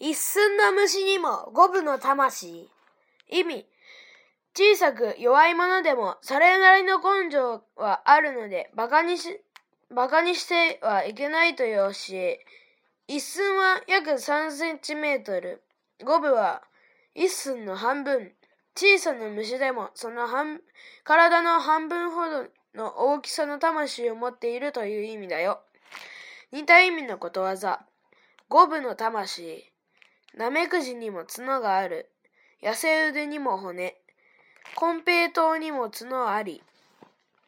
一寸の虫にも五分の魂。意味。小さく弱いものでもそれなりの根性はあるので、馬鹿にし、馬鹿にしてはいけないという教え。一寸は約3センチメートル。五分は一寸の半分。小さな虫でもその半、体の半分ほどの大きさの魂を持っているという意味だよ。似た意味のことわざ。五分の魂。ナメクジにも角がある。痩せ腕にも骨。金平糖にも角あり。